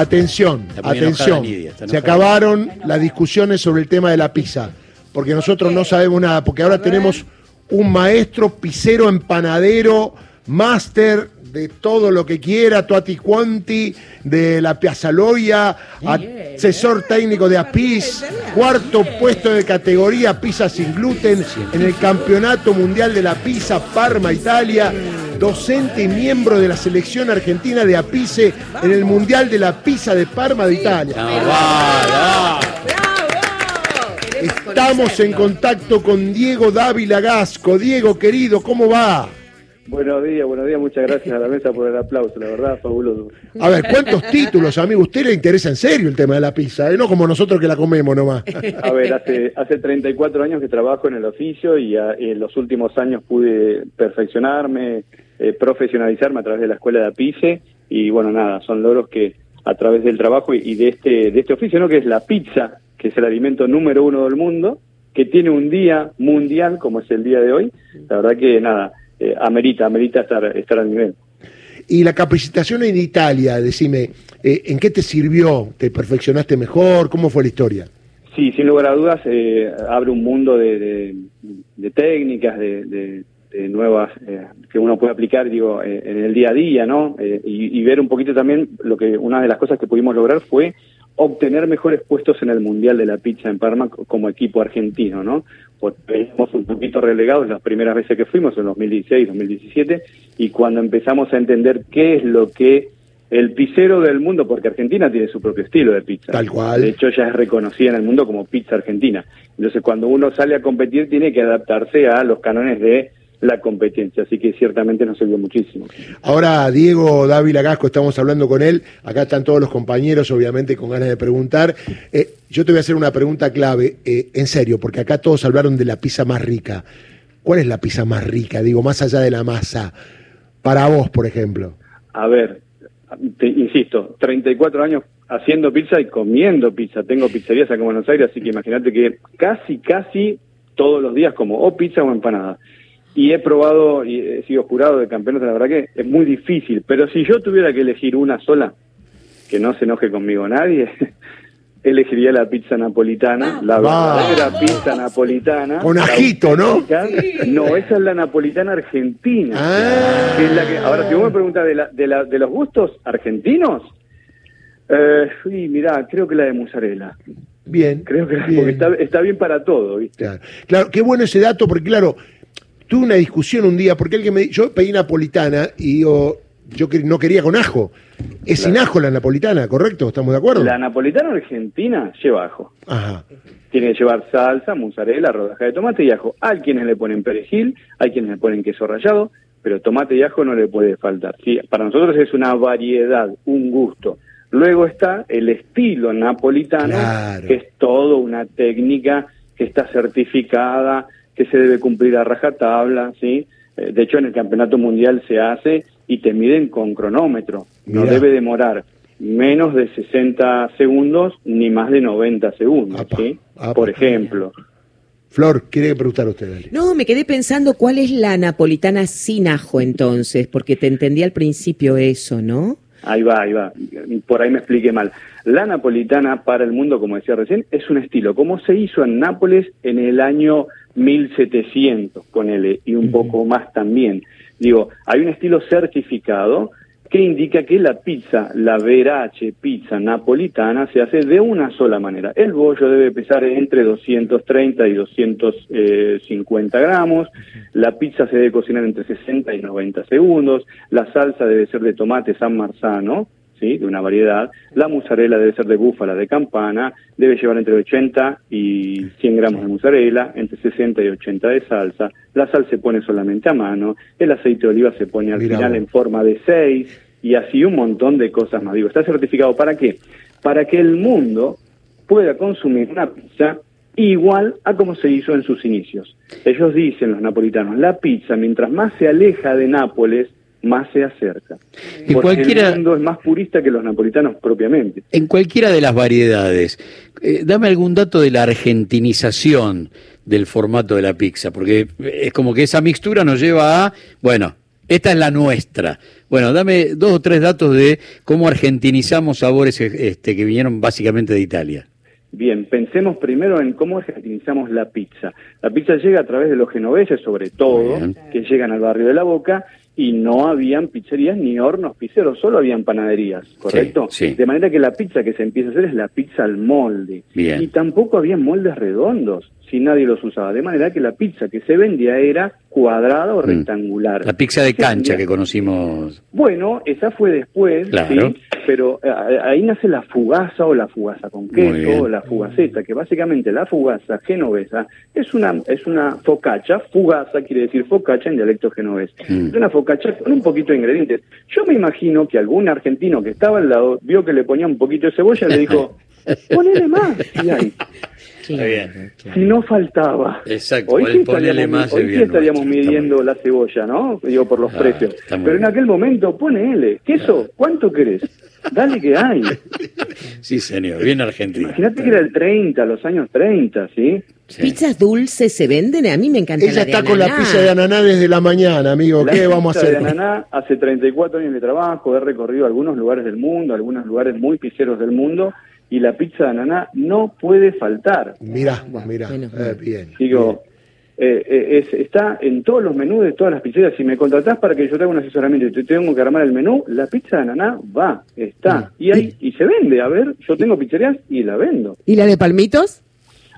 Atención, atención. Se acabaron las discusiones sobre el tema de la pizza, porque nosotros no sabemos nada, porque ahora tenemos un maestro pizzero empanadero, máster de todo lo que quiera, Tuati Quanti, de la Piazzaloia, asesor técnico de APIS, cuarto puesto de categoría pizza sin gluten en el Campeonato Mundial de la Pizza Parma, Italia, docente y miembro de la selección argentina de APICE en el Mundial de la Pizza de Parma de Italia. Estamos en contacto con Diego Dávila Gasco. Diego, querido, ¿cómo va? Buenos días, buenos días, muchas gracias a la mesa por el aplauso, la verdad, fabuloso. A ver, ¿cuántos títulos, amigo? ¿Usted le interesa en serio el tema de la pizza? Eh? No como nosotros que la comemos nomás. A ver, hace, hace 34 años que trabajo en el oficio y en los últimos años pude perfeccionarme, eh, profesionalizarme a través de la escuela de APICE y bueno, nada, son logros que a través del trabajo y, de este, de este oficio, ¿no? Que es la pizza, que es el alimento número uno del mundo, que tiene un día mundial como es el día de hoy. La verdad que nada eh, amerita, amerita estar, estar al nivel. Y la capacitación en Italia, decime, eh, ¿en qué te sirvió? ¿Te perfeccionaste mejor? ¿Cómo fue la historia? Sí, sin lugar a dudas, eh, abre un mundo de, técnicas, de, nuevas que uno puede aplicar, digo, en el día a día, ¿no? Y, y, ver un poquito también lo que una de las cosas que pudimos lograr fue obtener mejores puestos en el Mundial de la Pizza en Parma como equipo argentino, ¿no? Porque venimos un poquito relegados las primeras veces que fuimos, en 2016, 2017, y cuando empezamos a entender qué es lo que el pizzero del mundo, porque Argentina tiene su propio estilo de pizza. Tal cual. De hecho, ya es reconocida en el mundo como pizza argentina. Entonces, cuando uno sale a competir, tiene que adaptarse a los cánones de la competencia, así que ciertamente nos sirvió muchísimo. Ahora, Diego Dávila Gasco, estamos hablando con él, acá están todos los compañeros, obviamente, con ganas de preguntar. Eh, yo te voy a hacer una pregunta clave, eh, en serio, porque acá todos hablaron de la pizza más rica. ¿Cuál es la pizza más rica? Digo, más allá de la masa, para vos, por ejemplo. A ver, te, insisto, 34 años haciendo pizza y comiendo pizza. Tengo pizzerías acá en Buenos Aires, así que imagínate que casi, casi todos los días como o pizza o empanada y he probado y he sido jurado de campeonatos, la verdad que es muy difícil, pero si yo tuviera que elegir una sola, que no se enoje conmigo nadie, elegiría la pizza napolitana, la verdadera pizza napolitana. Con ajito, ¿no? No, esa es la napolitana argentina. Ah. ahora, si vos me preguntas de, la, de, la, de los gustos argentinos, eh, mirá, creo que la de mozzarella. Bien. Creo que Porque está, está, bien para todo, ¿viste? Claro. claro, qué bueno ese dato, porque claro, tuve una discusión un día, porque alguien me yo pedí napolitana y yo, yo no quería con ajo. Es sin ajo la napolitana, ¿correcto? ¿Estamos de acuerdo? La napolitana argentina lleva ajo. Ajá. Tiene que llevar salsa, mozzarella, rodaja de tomate y ajo. Hay quienes le ponen perejil, hay quienes le ponen queso rallado, pero tomate y ajo no le puede faltar. Sí, para nosotros es una variedad, un gusto. Luego está el estilo napolitano, que es todo una técnica que está certificada, que se debe cumplir a rajatabla, ¿sí? Eh, de hecho, en el campeonato mundial se hace y te miden con cronómetro. No debe demorar menos de 60 segundos ni más de 90 segundos, ¿sí? Por ejemplo. Flor, ¿quiere preguntar a usted? No, me quedé pensando cuál es la napolitana sin ajo entonces, porque te entendí al principio eso, ¿no? Ahí va, ahí va. Por ahí me expliqué mal. La napolitana para el mundo, como decía recién, es un estilo, como se hizo en Nápoles en el año 1700, ponele, y un poco más también. Digo, hay un estilo certificado que indica que la pizza, la verace pizza napolitana, se hace de una sola manera. El bollo debe pesar entre 230 y 250 gramos, la pizza se debe cocinar entre 60 y 90 segundos, la salsa debe ser de tomate San Marzano, ¿sí? de una variedad. La mozzarella debe ser de búfala, de campana, debe llevar entre 80 y 100 gramos de mozzarella, entre 60 y 80 de salsa. La sal se pone solamente a mano, el aceite de oliva se pone al final en forma de 6 y así un montón de cosas más. Digo, está certificado para qué? Para que el mundo pueda consumir una pizza igual a como se hizo en sus inicios. Ellos dicen, los napolitanos, la pizza, mientras más se aleja de Nápoles, más se acerca. Y cualquiera, el mundo es más purista que los napolitanos propiamente. En cualquiera de las variedades, eh, dame algún dato de la argentinización del formato de la pizza, porque es como que esa mixtura nos lleva a, bueno, Esta es la nuestra. Bueno, dame dos o tres datos de cómo argentinizamos sabores este, que vinieron básicamente de Italia. Bien, pensemos primero en cómo argentinizamos la pizza. La pizza llega a través de los genoveses, sobre todo, que llegan al barrio de la Boca, y no habían pizzerías ni hornos pizzeros, solo habían panaderías, ¿correcto? Sí, De manera que la pizza que se empieza a hacer es la pizza al molde. Bien. Y tampoco había moldes redondos, si nadie los usaba. De manera que la pizza que se vendía era cuadrada o Mm. rectangular. La pizza de cancha que conocimos. Bueno, esa fue después, Claro. ¿sí? Pero eh, ahí nace la fugaza o la fugaza con queso o la fugaceta, que básicamente la fugaza genovesa es una es una focaccia, fugaza quiere decir focaccia en dialecto genovés. Mm. Es una focaccia con un poquito de ingredientes. Yo me imagino que algún argentino que estaba al lado vio que le ponía un poquito de cebolla y le dijo, ponele más, y ahí. Está bien. Si no faltaba. Exacto, Hoy sí estaríamos, más hoy sí estaríamos nuestro, midiendo la cebolla, ¿no? Digo, por los Ah, precios. Pero en aquel momento, ponele, queso, ¿cuánto querés? Dale que hay. Sí, señor, bien argentino. Imagínate que era el 30, los años 30, ¿sí? Sí. ¿Pizzas dulces se venden? A mí me encanta Ella la de está con la pizza de ananá desde la mañana, amigo. La ¿Qué vamos a pizza hacer? de ananá, hace 34 años de trabajo, he recorrido algunos lugares del mundo, algunos lugares muy pizzeros del mundo, y la pizza de ananá no puede faltar. Mira, mira, Menos eh, bien. Digo, eh, eh, es- está en todos los menús de todas las pizzerías. Si me contratás para que yo te haga un asesoramiento y te tengo que armar el menú, la pizza de ananá va, está. Y, hay, y se vende. A ver, yo tengo pizzerías y la vendo. ¿Y la de palmitos?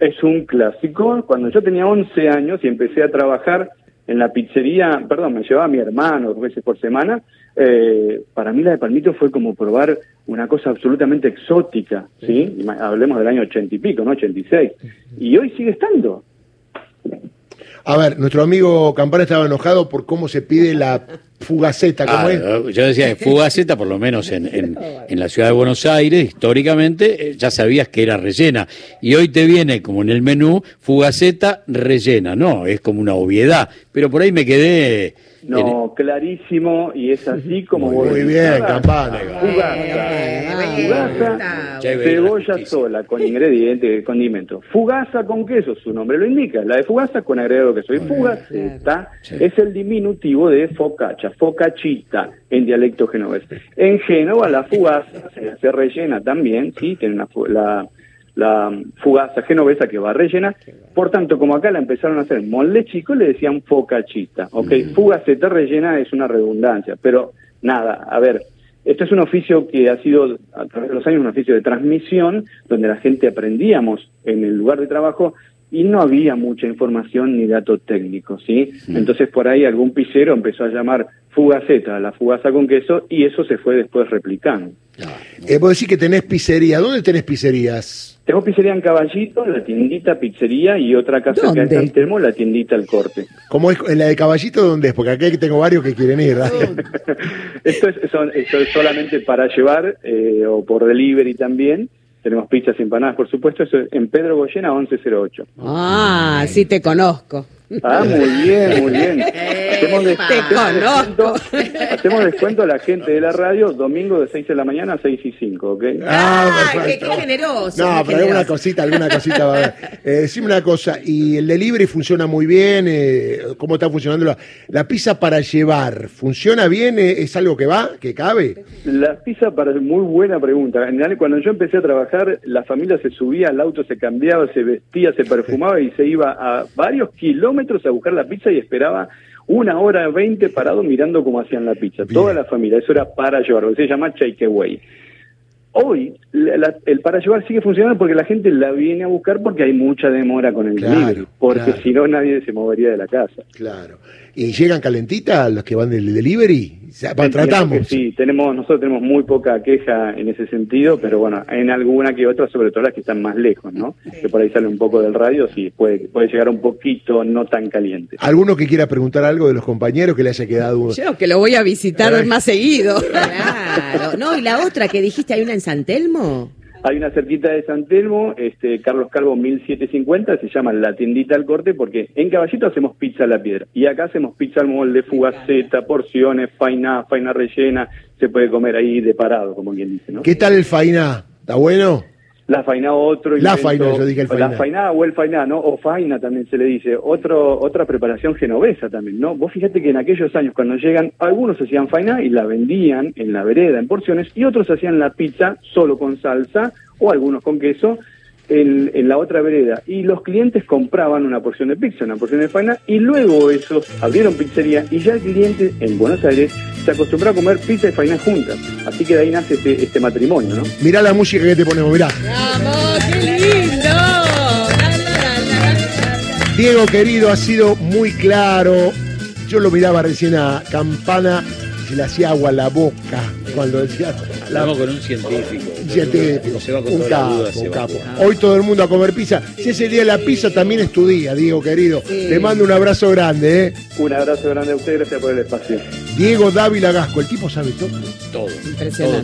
Es un clásico. Cuando yo tenía 11 años y empecé a trabajar en la pizzería, perdón, me llevaba a mi hermano dos veces por semana, eh, para mí la de Palmito fue como probar una cosa absolutamente exótica, ¿sí? Hablemos del año 80 y pico, ¿no? 86. Y hoy sigue estando. A ver, nuestro amigo Campana estaba enojado por cómo se pide la fugaceta, ¿cómo Ah, es? yo decía que Fugaceta, por lo menos en, en, en la ciudad de Buenos Aires, históricamente, eh, ya sabías que era rellena. Y hoy te viene, como en el menú, Fugaceta rellena. No, es como una obviedad. Pero por ahí me quedé. No, clarísimo, y es así como Muy vos bien, decís. Campana. Fugaza, cebolla sola, con ingredientes, condimento. Fugaza con queso, su nombre lo indica. La de fugaza con agregado queso. Y fugaceta Sí. es el diminutivo de focaccia, en dialecto genovés. En Génova la fugaza se, se rellena también, sí, tiene una la, la fugaza genovesa que va rellena. Por tanto, como acá la empezaron a hacer molde chico, le decían focachita. Ok, fugaceta rellena es una redundancia, pero nada, a ver, este es un oficio que ha sido a través de los años un oficio de transmisión, donde la gente aprendíamos en el lugar de trabajo y no había mucha información ni dato técnico, ¿sí? Entonces por ahí algún pizzero empezó a llamar fugaceta, la fugaza con queso, y eso se fue después replicando. Eh, vos decís que tenés pizzería. ¿Dónde tenés pizzerías? Tengo pizzería en Caballito, la tiendita pizzería, y otra casa acá en ¿Dónde? San Telmo, la tiendita al corte. ¿Cómo es en la de Caballito? ¿Dónde es? Porque acá tengo varios que quieren ir. ¿verdad? esto, es, son- esto es solamente para llevar eh, o por delivery también. Tenemos pizzas y empanadas, por supuesto. Eso es en Pedro Goyena 1108. Ah, sí te conozco. Ah, muy bien, muy bien. Hacemos, Te hacemos hacemos descuento a la gente de la radio domingo de 6 de la mañana a 6 y 5, ¿ok? Ah, Ay, qué, perfecto. qué generoso. No, qué pero alguna generoso. cosita, alguna cosita va a haber. Eh, decime una cosa, ¿y el delivery funciona muy bien? Eh, ¿Cómo está funcionando la, la pizza para llevar? ¿Funciona bien? Eh, ¿Es algo que va, que cabe? La pizza para muy buena pregunta. En realidad, cuando yo empecé a trabajar, la familia se subía al auto, se cambiaba, se vestía, se perfumaba y se iba a varios kilómetros a buscar la pizza y esperaba una hora veinte parado mirando cómo hacían la pizza. Bien. Toda la familia, eso era para llevar, se llama takeaway. Hoy la- la- el para llevar sigue funcionando porque la gente la viene a buscar porque hay mucha demora con el Claro, delivery, porque claro. si no nadie se movería de la casa. Claro. ¿Y llegan calentitas los que van del delivery? O sea, pa- Entiendo tratamos. Sí, tenemos, nosotros tenemos muy poca queja en ese sentido, pero bueno, en alguna que otra, sobre todo las que están más lejos, ¿no? Que por ahí sale un poco del radio, sí, puede, puede llegar un poquito no tan caliente. ¿Alguno que quiera preguntar algo de los compañeros que le haya quedado? Yo que lo voy a visitar Ay. más seguido. Claro. No, y la otra que dijiste, ¿hay una en San Telmo? Hay una cerquita de San Telmo, este, Carlos Calvo 1750, se llama La Tiendita al Corte, porque en Caballito hacemos pizza a la piedra, y acá hacemos pizza al molde, fugaceta, porciones, faina, faina rellena, se puede comer ahí de parado, como quien dice, ¿no? ¿Qué tal el faina? ¿Está bueno? La faina otro. La faina, yo dije el faina. La faina o el faina, ¿no? O faina también se le dice. Otro, otra preparación genovesa también, ¿no? Vos fíjate que en aquellos años cuando llegan, algunos hacían faina y la vendían en la vereda en porciones y otros hacían la pizza solo con salsa o algunos con queso en, en, la otra vereda y los clientes compraban una porción de pizza, una porción de faina y luego esos abrieron pizzería y ya el cliente en Buenos Aires se acostumbró a comer pizza y faina juntas. Así que de ahí nace este, este matrimonio, ¿no? Mirá la música que te ponemos, mirá. ¡Vamos, qué lindo! Diego querido, ha sido muy claro. Yo lo miraba recién a Campana y se le hacía agua a la boca cuando decía. Hablamos con un científico. Un científico. Se va con un capo, un capo. Hoy todo el mundo a comer pizza. Si es el día de la pizza, también es tu día, Diego querido. Te mando un abrazo grande, ¿eh? Un abrazo grande a usted, gracias por el espacio. Diego Dávila Gasco, el tipo sabe todo. Todo. Impresionante.